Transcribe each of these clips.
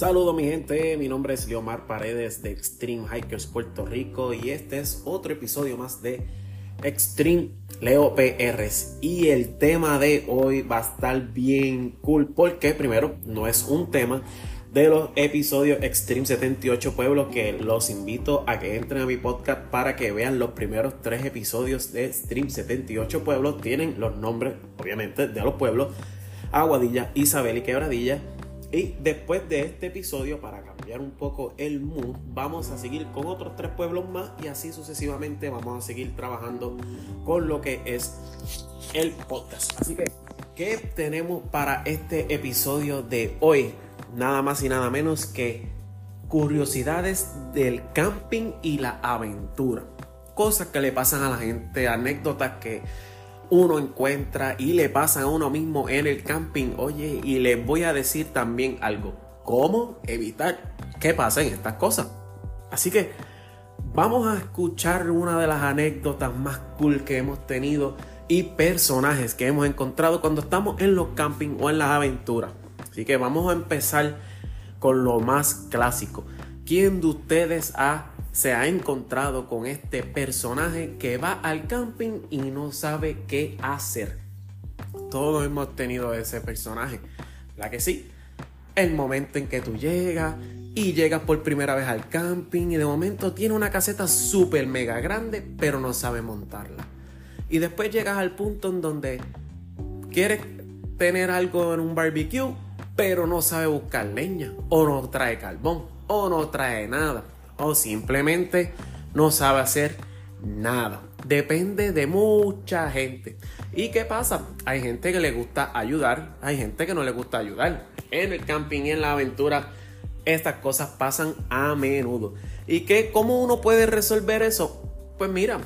Saludos mi gente, mi nombre es Leomar Paredes de Extreme Hikers Puerto Rico y este es otro episodio más de Extreme Leo PRs y el tema de hoy va a estar bien cool porque primero no es un tema de los episodios Extreme 78 Pueblos que los invito a que entren a mi podcast para que vean los primeros tres episodios de Extreme 78 Pueblos tienen los nombres obviamente de los pueblos Aguadilla, Isabel y Quebradilla y después de este episodio, para cambiar un poco el mood, vamos a seguir con otros tres pueblos más y así sucesivamente vamos a seguir trabajando con lo que es el podcast. Así que, ¿qué tenemos para este episodio de hoy? Nada más y nada menos que curiosidades del camping y la aventura. Cosas que le pasan a la gente, anécdotas que uno encuentra y le pasa a uno mismo en el camping. Oye, y les voy a decir también algo. ¿Cómo evitar que pasen estas cosas? Así que vamos a escuchar una de las anécdotas más cool que hemos tenido y personajes que hemos encontrado cuando estamos en los camping o en las aventuras. Así que vamos a empezar con lo más clásico. ¿Quién de ustedes ha se ha encontrado con este personaje que va al camping y no sabe qué hacer. Todos hemos tenido ese personaje. La que sí, el momento en que tú llegas y llegas por primera vez al camping y de momento tiene una caseta súper mega grande, pero no sabe montarla. Y después llegas al punto en donde quieres tener algo en un barbecue, pero no sabe buscar leña, o no trae carbón, o no trae nada o simplemente no sabe hacer nada. Depende de mucha gente. ¿Y qué pasa? Hay gente que le gusta ayudar, hay gente que no le gusta ayudar. En el camping y en la aventura, estas cosas pasan a menudo. ¿Y qué, cómo uno puede resolver eso? Pues mira,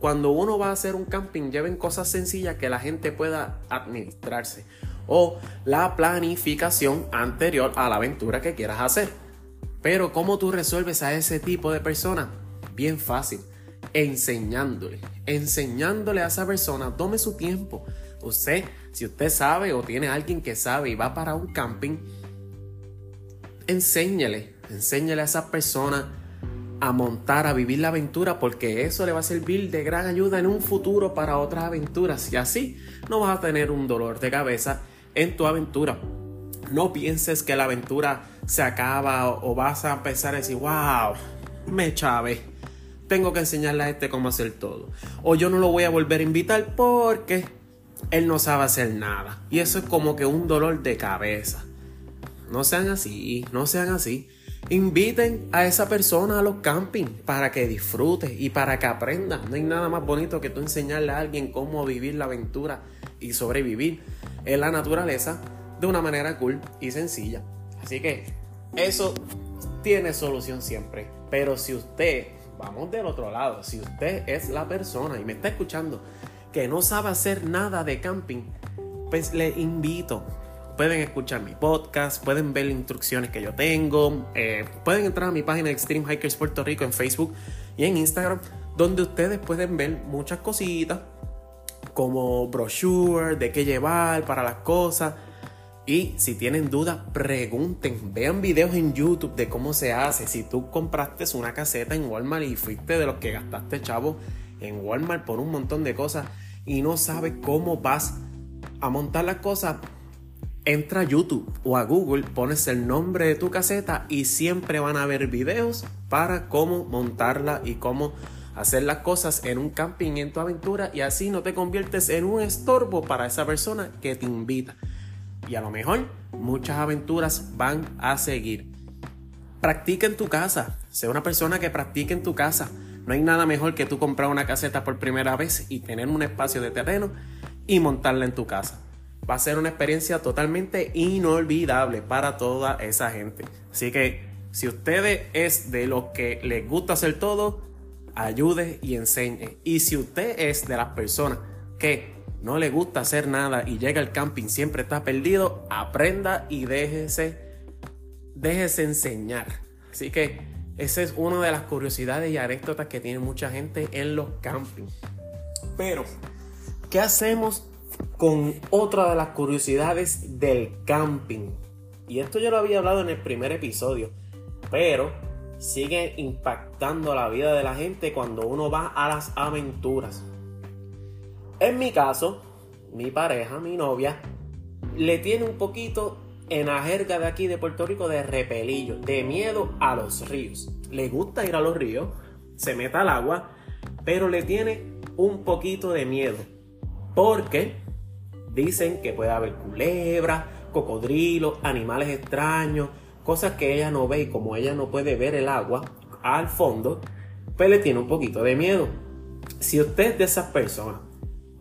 cuando uno va a hacer un camping, lleven cosas sencillas que la gente pueda administrarse. O la planificación anterior a la aventura que quieras hacer. Pero ¿cómo tú resuelves a ese tipo de persona? Bien fácil, enseñándole, enseñándole a esa persona, tome su tiempo. Usted, si usted sabe o tiene alguien que sabe y va para un camping, enséñale, enséñale a esa persona a montar, a vivir la aventura, porque eso le va a servir de gran ayuda en un futuro para otras aventuras. Y así no vas a tener un dolor de cabeza en tu aventura. No pienses que la aventura se acaba o, vas a empezar a decir, wow, me chave. Tengo que enseñarle a este cómo hacer todo. O yo no lo voy a volver a invitar porque él no sabe hacer nada. Y eso es como que un dolor de cabeza. No sean así, no sean así. Inviten a esa persona a los campings para que disfrute y para que aprenda. No hay nada más bonito que tú enseñarle a alguien cómo vivir la aventura y sobrevivir en la naturaleza de una manera cool y sencilla. Así que eso tiene solución siempre. Pero si usted, vamos del otro lado, si usted es la persona y me está escuchando que no sabe hacer nada de camping, pues le invito. Pueden escuchar mi podcast, pueden ver las instrucciones que yo tengo, eh, pueden entrar a mi página Extreme Hikers Puerto Rico en Facebook y en Instagram, donde ustedes pueden ver muchas cositas como brochure, de qué llevar para las cosas y si tienen dudas, pregunten, vean videos en YouTube de cómo se hace. Si tú compraste una caseta en Walmart y fuiste de los que gastaste chavo en Walmart por un montón de cosas y no sabes cómo vas a montar las cosas, entra a YouTube o a Google, pones el nombre de tu caseta y siempre van a haber videos para cómo montarla y cómo hacer las cosas en un camping en tu aventura y así no te conviertes en un estorbo para esa persona que te invita y a lo mejor muchas aventuras van a seguir. Practica en tu casa, sea una persona que practique en tu casa. No hay nada mejor que tú comprar una caseta por primera vez y tener un espacio de terreno y montarla en tu casa. Va a ser una experiencia totalmente inolvidable para toda esa gente. Así que si usted es de los que les gusta hacer todo, ayude y enseñe. Y si usted es de las personas que no le gusta hacer nada y llega al camping, siempre está perdido, aprenda y déjese, enseñar. Así que esa es una de las curiosidades y anécdotas que tiene mucha gente en los campings. Pero, ¿qué hacemos con otra de las curiosidades del camping? Y esto yo lo había hablado en el primer episodio, pero sigue impactando la vida de la gente cuando uno va a las aventuras. En mi caso, mi pareja, mi novia, le tiene un poquito en la jerga de aquí de Puerto Rico de repelillo, de miedo a los ríos. Le gusta ir a los ríos, se mete al agua, pero le tiene un poquito de miedo. Porque dicen que puede haber culebras, cocodrilos, animales extraños, cosas que ella no ve y como ella no puede ver el agua al fondo, pues le tiene un poquito de miedo. Si usted es de esas personas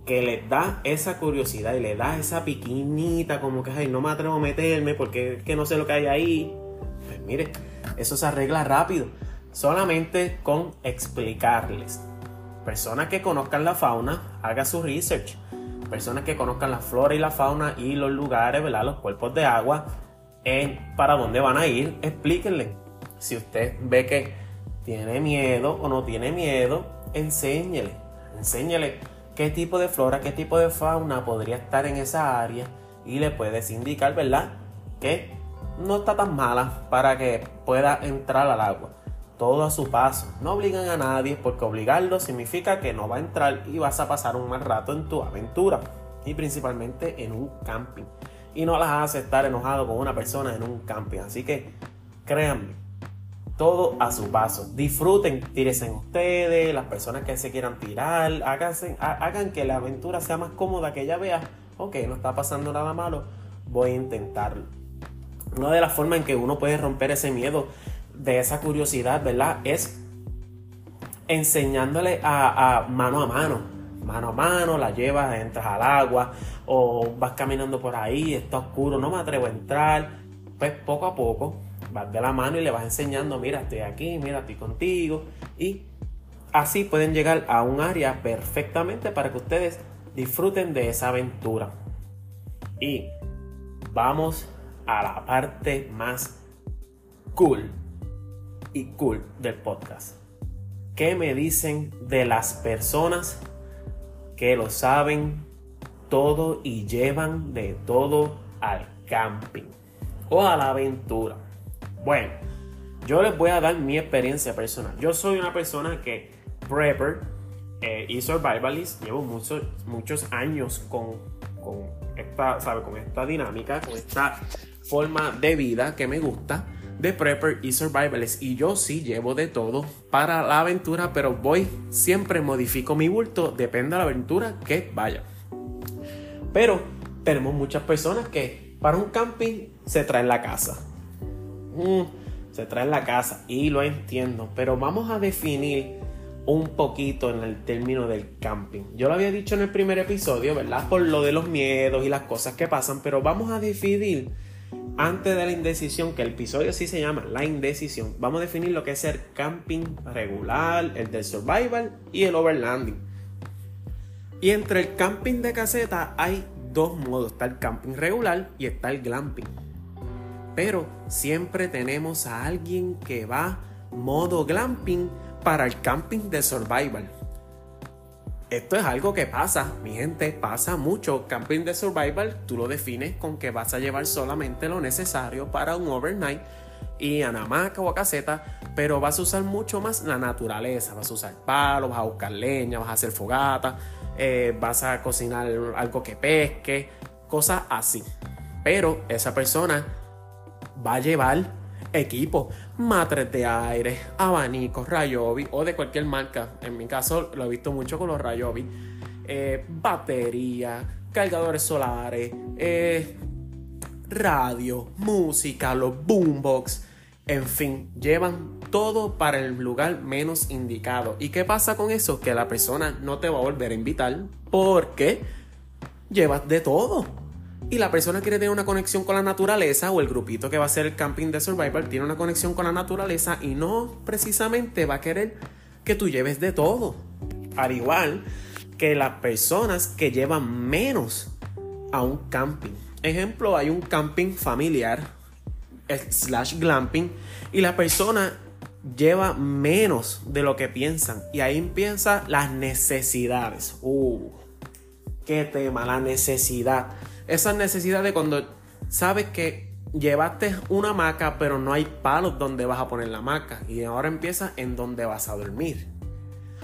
que le da esa curiosidad y le da esa piquinita como que ay, no me atrevo a meterme porque es que no sé lo que hay ahí, pues mire, eso se arregla rápido, solamente con explicarles. Personas que conozcan la fauna, haga su research. Personas que conozcan la flora y la fauna y los lugares, ¿verdad? los cuerpos de agua, en para dónde van a ir, explíquenle. Si usted ve que tiene miedo o no tiene miedo, enséñele. Enséñele qué tipo de flora, qué tipo de fauna podría estar en esa área y le puedes indicar, ¿verdad? Que no está tan mala para que pueda entrar al agua. Todo a su paso. No obligan a nadie porque obligarlo significa que no va a entrar y vas a pasar un mal rato en tu aventura. Y principalmente en un camping. Y no las hace estar enojado con una persona en un camping. Así que créanme, todo a su paso. Disfruten, tírense en ustedes, las personas que se quieran tirar, hagan que la aventura sea más cómoda, que ella vea, ok, no está pasando nada malo, voy a intentarlo. Una de las formas en que uno puede romper ese miedo, de esa curiosidad, ¿verdad? Es enseñándole a, mano a mano. Mano a mano, la llevas, entras al agua o vas caminando por ahí, está oscuro, no me atrevo a entrar. Pues poco a poco vas de la mano y le vas enseñando, mira, estoy aquí, mira, estoy contigo. Y así pueden llegar a un área perfectamente para que ustedes disfruten de esa aventura. Y vamos a la parte más cool y cool del podcast. ¿Qué me dicen de las personas que lo saben todo y llevan de todo al camping o a la aventura? Bueno, yo les voy a dar mi experiencia personal. Yo soy una persona que prepper eh, y survivalist. Llevo muchos, muchos años con, con, esta, ¿sabe? con esta dinámica, con esta forma de vida que me gusta de prepper y survivalist. Y yo sí llevo de todo para la aventura, pero voy, siempre modifico mi bulto, depende de la aventura que vaya. Pero tenemos muchas personas que para un camping se traen la casa Mm, se trae en la casa y lo entiendo, pero vamos a definir un poquito en el término del camping. Yo lo había dicho en el primer episodio, ¿verdad? Por lo de los miedos y las cosas que pasan, pero vamos a definir antes de la indecisión, que el episodio sí se llama La indecisión, vamos a definir lo que es el camping regular, el del survival y el overlanding. Y entre el camping de caseta hay dos modos, está el camping regular y está el glamping. Pero siempre tenemos a alguien que va modo glamping para el camping de survival. Esto es algo que pasa, mi gente, pasa mucho. Camping de survival, tú lo defines con que vas a llevar solamente lo necesario para un overnight y a o a caseta, pero vas a usar mucho más la naturaleza. Vas a usar palos, vas a buscar leña, vas a hacer fogata, eh, vas a cocinar algo que pesque, cosas así. Pero esa persona va a llevar equipo, matres de aire, abanicos, Rayobi o de cualquier marca. En mi caso lo he visto mucho con los Rayobi. Eh, batería, cargadores solares, eh, radio, música, los boombox. En fin, llevan todo para el lugar menos indicado. ¿Y qué pasa con eso? Que la persona no te va a volver a invitar porque llevas de todo y la persona quiere tener una conexión con la naturaleza o el grupito que va a hacer el camping de survival tiene una conexión con la naturaleza y no precisamente va a querer que tú lleves de todo. Al igual que las personas que llevan menos a un camping. Ejemplo, hay un camping familiar slash glamping y la persona lleva menos de lo que piensan y ahí empiezan las necesidades. Uh, qué tema, la necesidad esa necesidad de cuando sabes que llevaste una hamaca, pero no hay palos donde vas a poner la hamaca. Y ahora empieza en donde vas a dormir.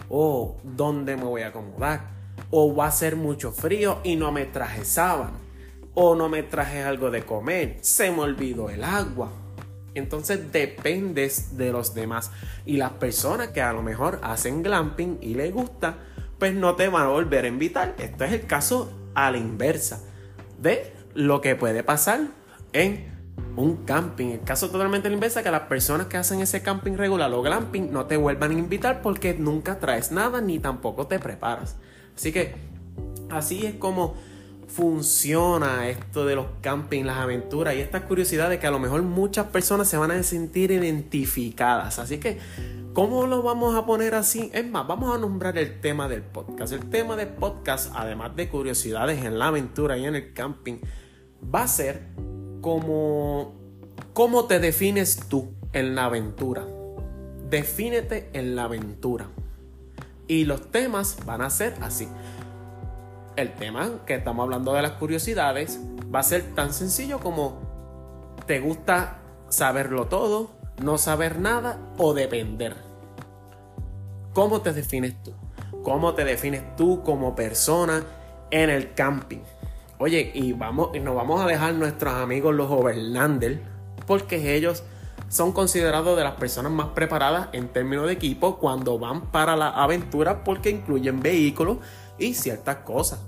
O dónde me voy a acomodar. O va a ser mucho frío y no me traje sábana. O no me traje algo de comer. Se me olvidó el agua. Entonces dependes de los demás. Y las personas que a lo mejor hacen glamping y les gusta, pues no te van a volver a invitar. Esto es el caso a la inversa de lo que puede pasar en un camping. El caso totalmente inversa que las personas que hacen ese camping regular o glamping no te vuelvan a invitar porque nunca traes nada ni tampoco te preparas. Así que así es como funciona esto de los camping, las aventuras y estas curiosidades que a lo mejor muchas personas se van a sentir identificadas. Así que, ¿cómo lo vamos a poner así? Es más, vamos a nombrar el tema del podcast. El tema del podcast, además de curiosidades en la aventura y en el camping, va a ser como cómo te defines tú en la aventura. Defínete en la aventura. Y los temas van a ser así. El tema que estamos hablando de las curiosidades va a ser tan sencillo como te gusta saberlo todo, no saber nada o depender. ¿Cómo te defines tú? ¿Cómo te defines tú como persona en el camping? Oye, y vamos, nos vamos a dejar nuestros amigos los Overlander, porque ellos son considerados de las personas más preparadas en términos de equipo cuando van para la aventura porque incluyen vehículos y ciertas cosas.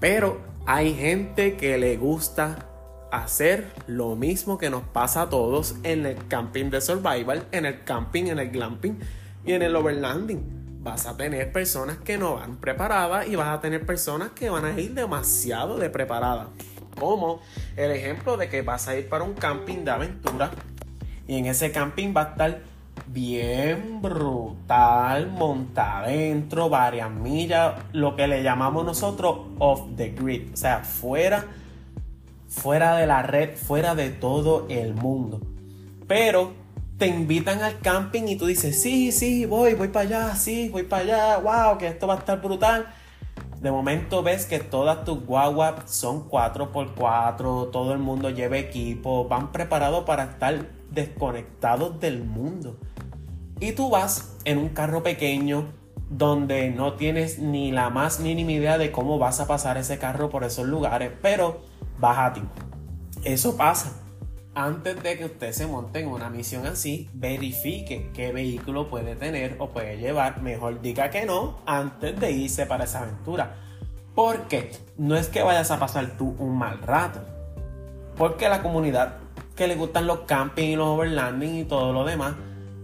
Pero hay gente que le gusta hacer lo mismo que nos pasa a todos en el camping de survival, en el camping, en el glamping y en el overlanding vas a tener personas que no van preparadas y vas a tener personas que van a ir demasiado de preparadas. Como el ejemplo de que vas a ir para un camping de aventura y en ese camping va a estar bien brutal, monta adentro, varias millas, lo que le llamamos nosotros off the grid, o sea, fuera, fuera de la red, fuera de todo el mundo. Pero te invitan al camping y tú dices, sí, sí, voy, voy para allá, sí, voy para allá, wow, que esto va a estar brutal. De momento ves que todas tus guaguas son 4x4, todo el mundo lleva equipo, van preparados para estar desconectados del mundo. Y tú vas en un carro pequeño donde no tienes ni la más mínima idea de cómo vas a pasar ese carro por esos lugares, pero vas a ti. Eso pasa antes de que usted se monte en una misión así, verifique qué vehículo puede tener o puede llevar. Mejor diga que no antes de irse para esa aventura. Porque no es que vayas a pasar tú un mal rato. Porque la comunidad que le gustan los camping y los overlanding y todo lo demás,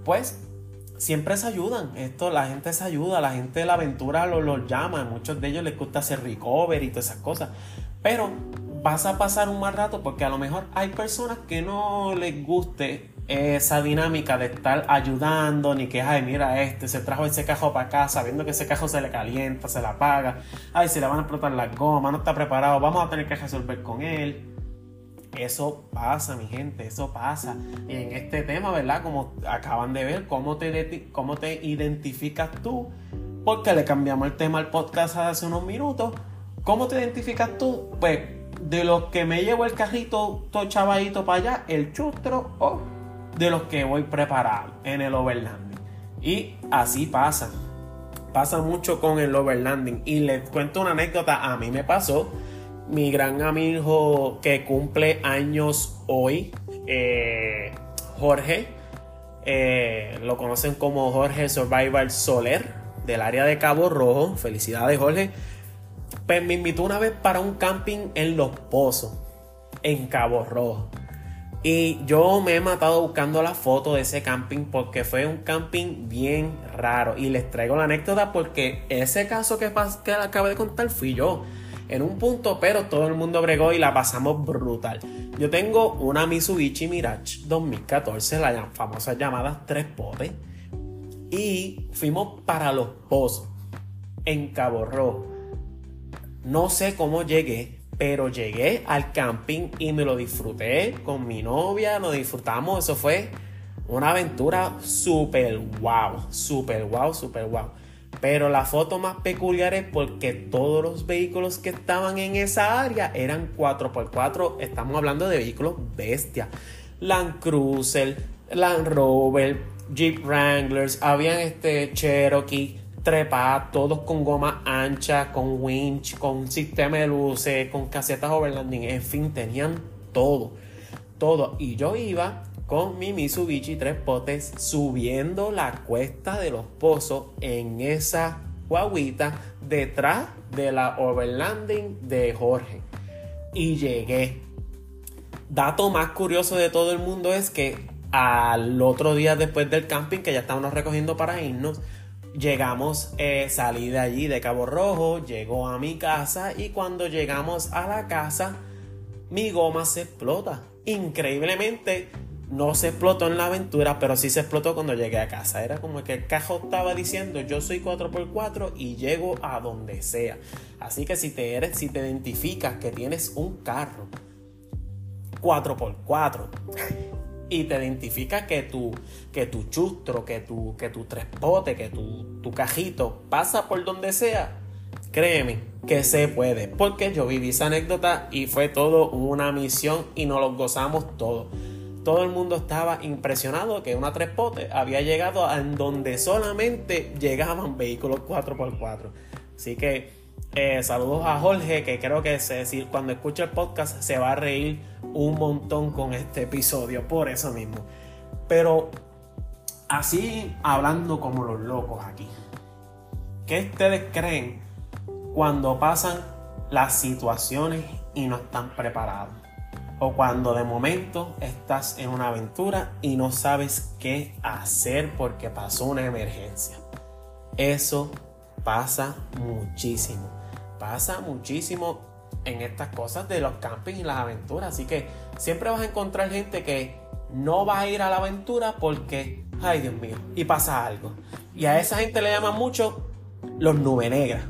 pues siempre se ayudan. Esto, la gente se ayuda, la gente de la aventura los lo llama. muchos de ellos les gusta hacer recovery y todas esas cosas. Pero vas a pasar un mal rato porque a lo mejor hay personas que no les guste esa dinámica de estar ayudando, ni que, ay, mira, este se trajo ese cajo para acá, sabiendo que ese cajo se le calienta, se le apaga, ay, se le van a explotar las gomas, no está preparado, vamos a tener que resolver con él. Eso pasa, mi gente, eso pasa. Y en este tema, ¿verdad? Como acaban de ver, cómo te, cómo te identificas tú, porque le cambiamos el tema al podcast hace unos minutos. ¿Cómo te identificas tú? Pues de los que me llevo el carrito todo chavadito para allá, el chustro, o de los que voy preparado en el overlanding. Y así pasa. Pasa mucho con el overlanding. Y les cuento una anécdota. A mí me pasó. Mi gran amigo que cumple años hoy, eh, Jorge, eh, lo conocen como Jorge Survival Soler, del área de Cabo Rojo. Felicidades, Jorge pues me invitó una vez para un camping en Los Pozos, en Cabo Rojo. Y yo me he matado buscando la foto de ese camping porque fue un camping bien raro. Y les traigo la anécdota porque ese caso que, que acabo de contar fui yo. En un punto, pero todo el mundo bregó y la pasamos brutal. Yo tengo una Mitsubishi Mirage 2014, la famosa llamada tres potes. Y fuimos para los pozos en Cabo Rojo. No sé cómo llegué, pero llegué al camping y me lo disfruté con mi novia, lo disfrutamos, eso fue una aventura súper wow, súper wow, súper wow. Pero la foto más peculiar es porque todos los vehículos que estaban en esa área eran 4x4. Estamos hablando de vehículos bestia. Land Cruiser, Land Rover, Jeep Wranglers, habían este Cherokee, trepa, todos con goma ancha, con winch, con sistema de luces, con casetas overlanding, en fin, tenían todo, todo. Y yo iba con mi Mitsubishi tres potes subiendo la cuesta de los pozos en esa guaguita detrás de la overlanding de Jorge. Y llegué. Dato más curioso de todo el mundo es que al otro día después del camping, que ya estábamos recogiendo para irnos, llegamos, eh, salí de allí de Cabo Rojo, llegó a mi casa y cuando llegamos a la casa, mi goma se explota. Increíblemente, no se explotó en la aventura, pero sí se explotó cuando llegué a casa. Era como que el cajo estaba diciendo, yo soy 4x4 y llego a donde sea. Así que si te eres, si te identificas que tienes un carro 4x4 y te identifica que tu, que tu chustro, que tu, que tu trespote, que tu, tu cajito pasa por donde sea, créeme que se puede. Porque yo viví esa anécdota y fue todo una misión y nos lo gozamos todo. Todo el mundo estaba impresionado que una trespote había llegado a donde solamente llegaban vehículos 4x4. Así que eh, saludos a Jorge, que creo que es decir, cuando escuche el podcast se va a reír un montón con este episodio, por eso mismo. Pero así hablando como los locos aquí. ¿Qué ustedes creen cuando pasan las situaciones y no están preparados? O cuando de momento estás en una aventura y no sabes qué hacer porque pasó una emergencia. Eso pasa muchísimo pasa muchísimo en estas cosas de los campings y las aventuras. Así que siempre vas a encontrar gente que no va a ir a la aventura porque, ay Dios mío, y pasa algo. Y a esa gente le llaman mucho los nube negras.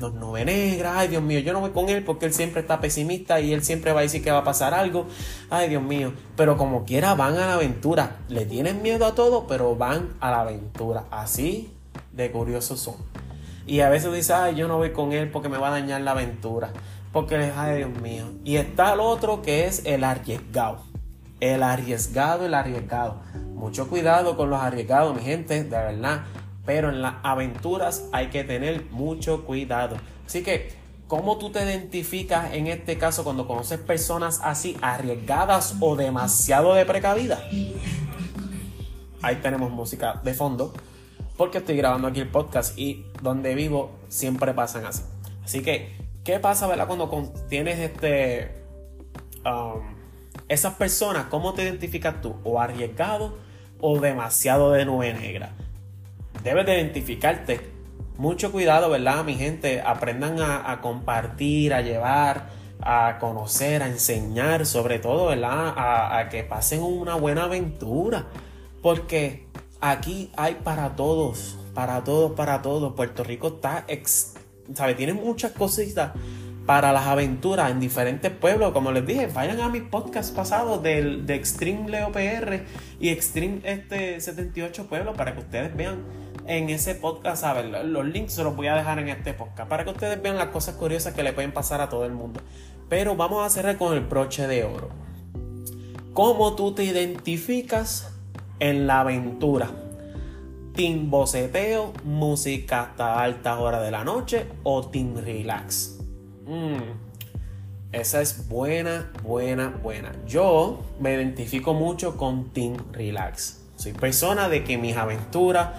Los nube negras, ay Dios mío, yo no voy con él porque él siempre está pesimista y él siempre va a decir que va a pasar algo. Ay Dios mío, pero como quiera van a la aventura. Le tienen miedo a todo, pero van a la aventura. Así de curiosos son. Y a veces dice, ay, yo no voy con él porque me va a dañar la aventura. Porque, ay, Dios mío. Y está el otro que es el arriesgado. El arriesgado, el arriesgado. Mucho cuidado con los arriesgados, mi gente, de verdad. Pero en las aventuras hay que tener mucho cuidado. Así que, ¿cómo tú te identificas en este caso cuando conoces personas así arriesgadas o demasiado de precavida? Ahí tenemos música de fondo porque estoy grabando aquí el podcast y donde vivo siempre pasan así. Así que, ¿qué pasa, verdad? Cuando tienes este... Um, esas personas, ¿cómo te identificas tú? ¿O arriesgado o demasiado de nube negra? Debes de identificarte. Mucho cuidado, ¿verdad? Mi gente, aprendan a, compartir, a llevar, a conocer, a enseñar, sobre todo, ¿verdad? A, a que pasen una buena aventura. Porque aquí hay para todos, para todos, para todos. Puerto Rico está, ex, ¿sabe? Tiene muchas cositas para las aventuras en diferentes pueblos. Como les dije, vayan a mis podcasts pasados del, de Extreme Leo PR y Extreme este 78 Pueblos para que ustedes vean en ese podcast, ¿saben? Los links se los voy a dejar en este podcast para que ustedes vean las cosas curiosas que le pueden pasar a todo el mundo. Pero vamos a cerrar con el broche de oro. ¿Cómo tú te identificas en la aventura. Team boceteo, música hasta altas horas de la noche o team relax. Mm, esa es buena, buena, buena. Yo me identifico mucho con team relax. Soy persona de que mis aventuras,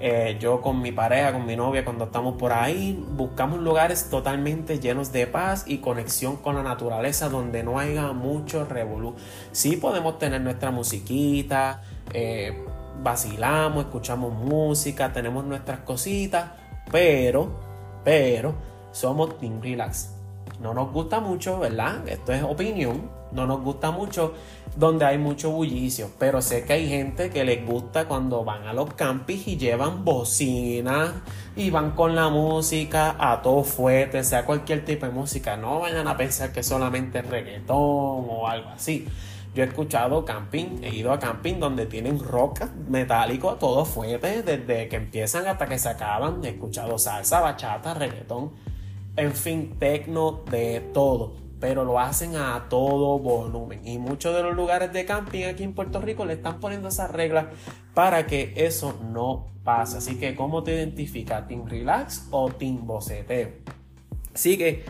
eh, yo con mi pareja, con mi novia, cuando estamos por ahí, buscamos lugares totalmente llenos de paz y conexión con la naturaleza donde no haya mucho revolú. Sí podemos tener nuestra musiquita, eh, vacilamos, escuchamos música, tenemos nuestras cositas, pero, pero, somos Team Relax. No nos gusta mucho, ¿verdad? Esto es opinión. No nos gusta mucho donde hay mucho bullicio. Pero sé que hay gente que les gusta cuando van a los campings y llevan bocinas y van con la música a todo fuerte, sea cualquier tipo de música. No vayan a pensar que solamente reggaetón o algo así. Yo he escuchado camping, he ido a camping donde tienen rocas metálicos, todo fuerte, desde que empiezan hasta que se acaban. He escuchado salsa, bachata, reggaetón, en fin, tecno, de todo. Pero lo hacen a todo volumen. Y muchos de los lugares de camping aquí en Puerto Rico le están poniendo esas reglas para que eso no pase. Así que, ¿cómo te identifica? ¿Team Relax o Team Boceteo? Así que,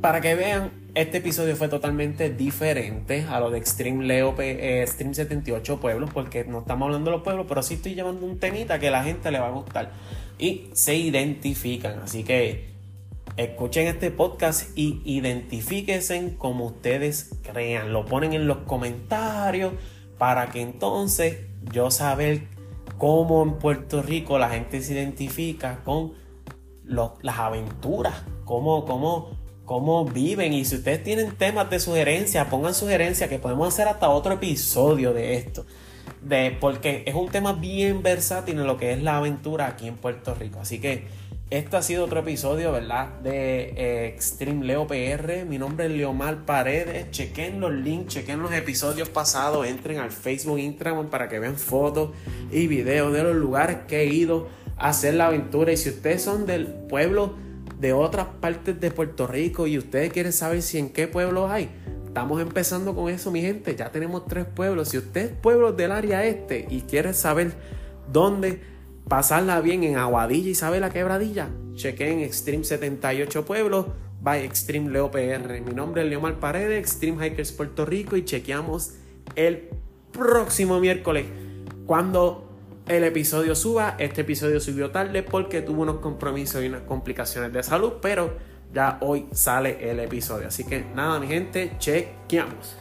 para que vean este episodio fue totalmente diferente a lo de Extreme Leo eh, Extreme 78 Pueblos, porque no estamos hablando de los pueblos, pero sí estoy llevando un temita que a la gente le va a gustar y se identifican. Así que escuchen este podcast y identifíquense como ustedes crean. Lo ponen en los comentarios para que entonces yo saber cómo en Puerto Rico la gente se identifica con las aventuras, cómo, cómo cómo viven. Y si ustedes tienen temas de sugerencia, pongan sugerencia que podemos hacer hasta otro episodio de esto. De, porque es un tema bien versátil en lo que es la aventura aquí en Puerto Rico. Así que este ha sido otro episodio, ¿verdad? De eh, Extreme Leo PR. Mi nombre es Leomar Paredes. Chequen los links, chequen los episodios pasados. Entren al Facebook, Instagram para que vean fotos y videos de los lugares que he ido a hacer la aventura. Y si ustedes son del pueblo de otras partes de Puerto Rico y ustedes quieren saber si en qué pueblos hay, estamos empezando con eso, mi gente. Ya tenemos tres pueblos. Si usted es pueblo del área este y quiere saber dónde pasarla bien en Aguadilla y sabe la quebradilla, chequen Extreme 78 Pueblos by Extreme Leo PR. Mi nombre es Leomar Paredes, Extreme Hikers Puerto Rico y chequeamos el próximo miércoles cuando el episodio suba. Este episodio subió tarde porque tuvo unos compromisos y unas complicaciones de salud, pero ya hoy sale el episodio. Así que nada, mi gente, chequeamos.